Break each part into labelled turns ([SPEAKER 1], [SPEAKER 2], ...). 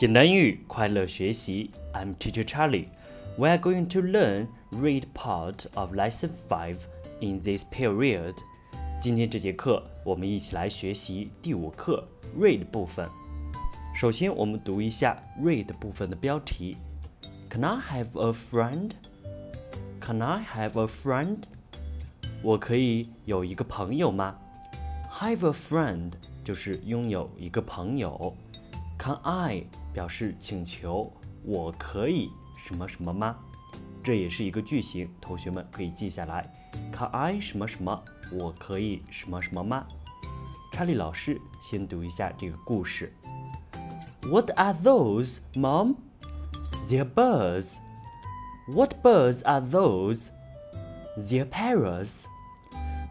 [SPEAKER 1] 简单英语快乐学习，I'm Teacher Charlie. We are going to learn read part of lesson five in this period. 今天这节课，我们一起来学习第五课 read 部分。首先，我们读一下 read 部分的标题。Can I have a friend? Can I have a friend? 我可以有一个朋友吗？Have a friend 就是拥有一个朋友。Can I 表示请求，我可以什么什么吗？这也是一个句型，同学们可以记下来。Can I 什么什么？我可以什么什么吗？查理老师先读一下这个故事。What are those, Mom? They're birds. What birds are those? They're parrots.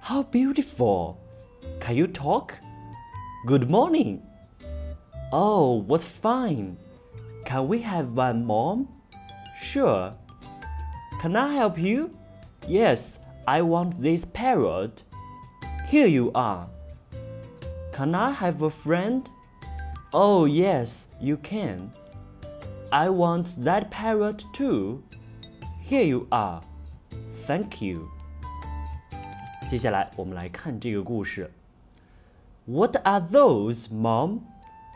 [SPEAKER 1] How beautiful! Can you talk? Good morning. Oh, what fine! Can we have one, Mom? Sure. Can I help you? Yes, I want this parrot. Here you are. Can I have a friend? Oh, yes, you can. I want that parrot too. Here you are. Thank you. 接下来我们来看这个故事。What are those, Mom?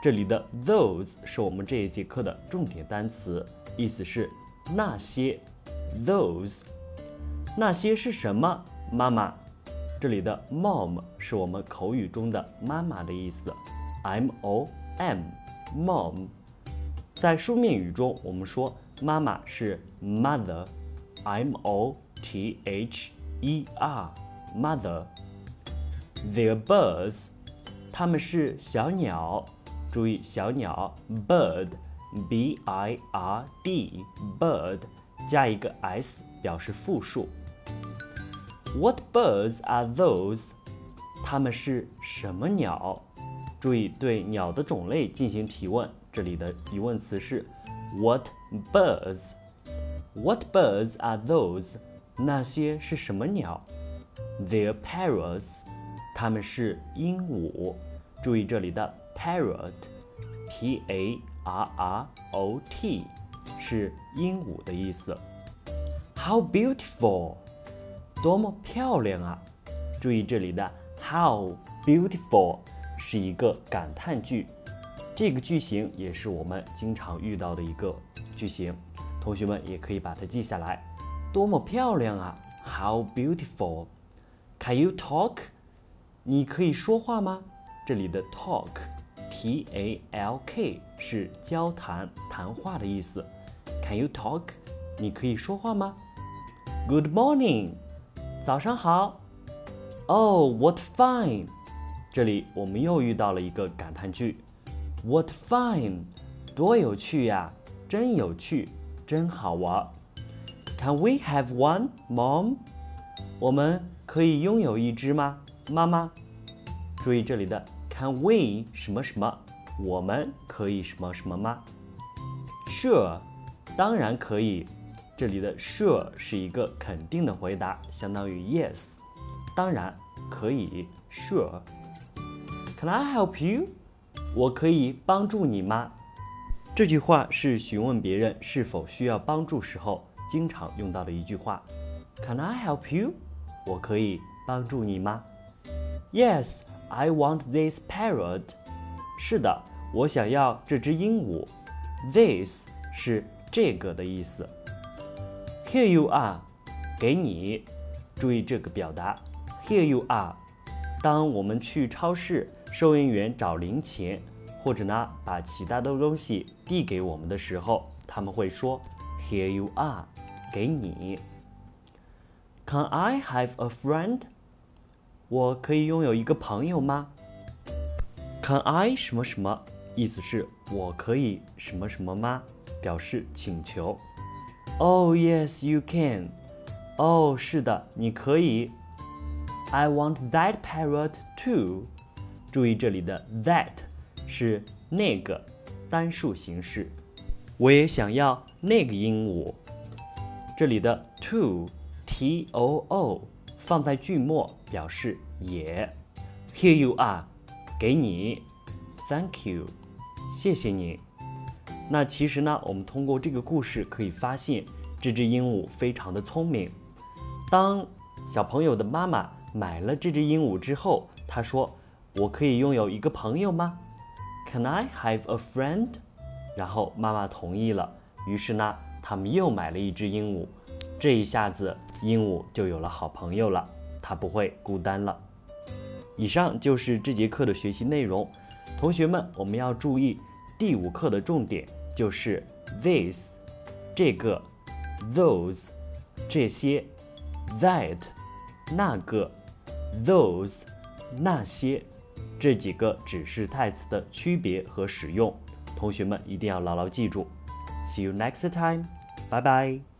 [SPEAKER 1] 这里的 those 是我们这一节课的重点单词，意思是那些。those 那些是什么？妈妈。这里的 mom 是我们口语中的妈妈的意思，m o m mom。在书面语中，我们说妈妈是 mother，m o t h e r mother。They're birds，它们是小鸟。注意小鸟 bird，b i r d bird 加一个 s 表示复数。What birds are those？它们是什么鸟？注意对鸟的种类进行提问，这里的疑问词是 What birds？What birds are those？那些是什么鸟？They are parrots。它们是鹦鹉。注意这里的。Parrot，P A R R O T，是鹦鹉的意思。How beautiful，多么漂亮啊！注意这里的 How beautiful 是一个感叹句，这个句型也是我们经常遇到的一个句型，同学们也可以把它记下来。多么漂亮啊！How beautiful！Can you talk？你可以说话吗？这里的 talk。T A L K 是交谈、谈话的意思。Can you talk？你可以说话吗？Good morning，早上好。Oh, what fine！这里我们又遇到了一个感叹句。What fine！多有趣呀，真有趣，真好玩。Can we have one, Mom？我们可以拥有一只吗，妈妈？注意这里的。Can we 什么什么？我们可以什么什么吗？Sure，当然可以。这里的 sure 是一个肯定的回答，相当于 yes，当然可以。Sure。Can I help you？我可以帮助你吗？这句话是询问别人是否需要帮助时候经常用到的一句话。Can I help you？我可以帮助你吗？Yes。I want this parrot。是的，我想要这只鹦鹉。This 是这个的意思。Here you are，给你。注意这个表达。Here you are。当我们去超市，收银员找零钱，或者呢把其他的东西递给我们的时候，他们会说 Here you are，给你。Can I have a friend？我可以拥有一个朋友吗？Can I 什么什么？意思是我可以什么什么吗？表示请求。Oh yes, you can. 哦，是的，你可以。I want that parrot too. 注意这里的 that 是那个单数形式。我也想要那个鹦鹉。这里的 too, t o o 放在句末。表示也。Here you are，给你。Thank you，谢谢你。那其实呢，我们通过这个故事可以发现，这只鹦鹉非常的聪明。当小朋友的妈妈买了这只鹦鹉之后，她说：“我可以拥有一个朋友吗？Can I have a friend？” 然后妈妈同意了。于是呢，他们又买了一只鹦鹉。这一下子，鹦鹉就有了好朋友了，它不会孤单了。以上就是这节课的学习内容。同学们，我们要注意第五课的重点就是 this 这个，those 这些，that 那个，those 那些这几个指示代词的区别和使用。同学们一定要牢牢记住。See you next time. Bye bye.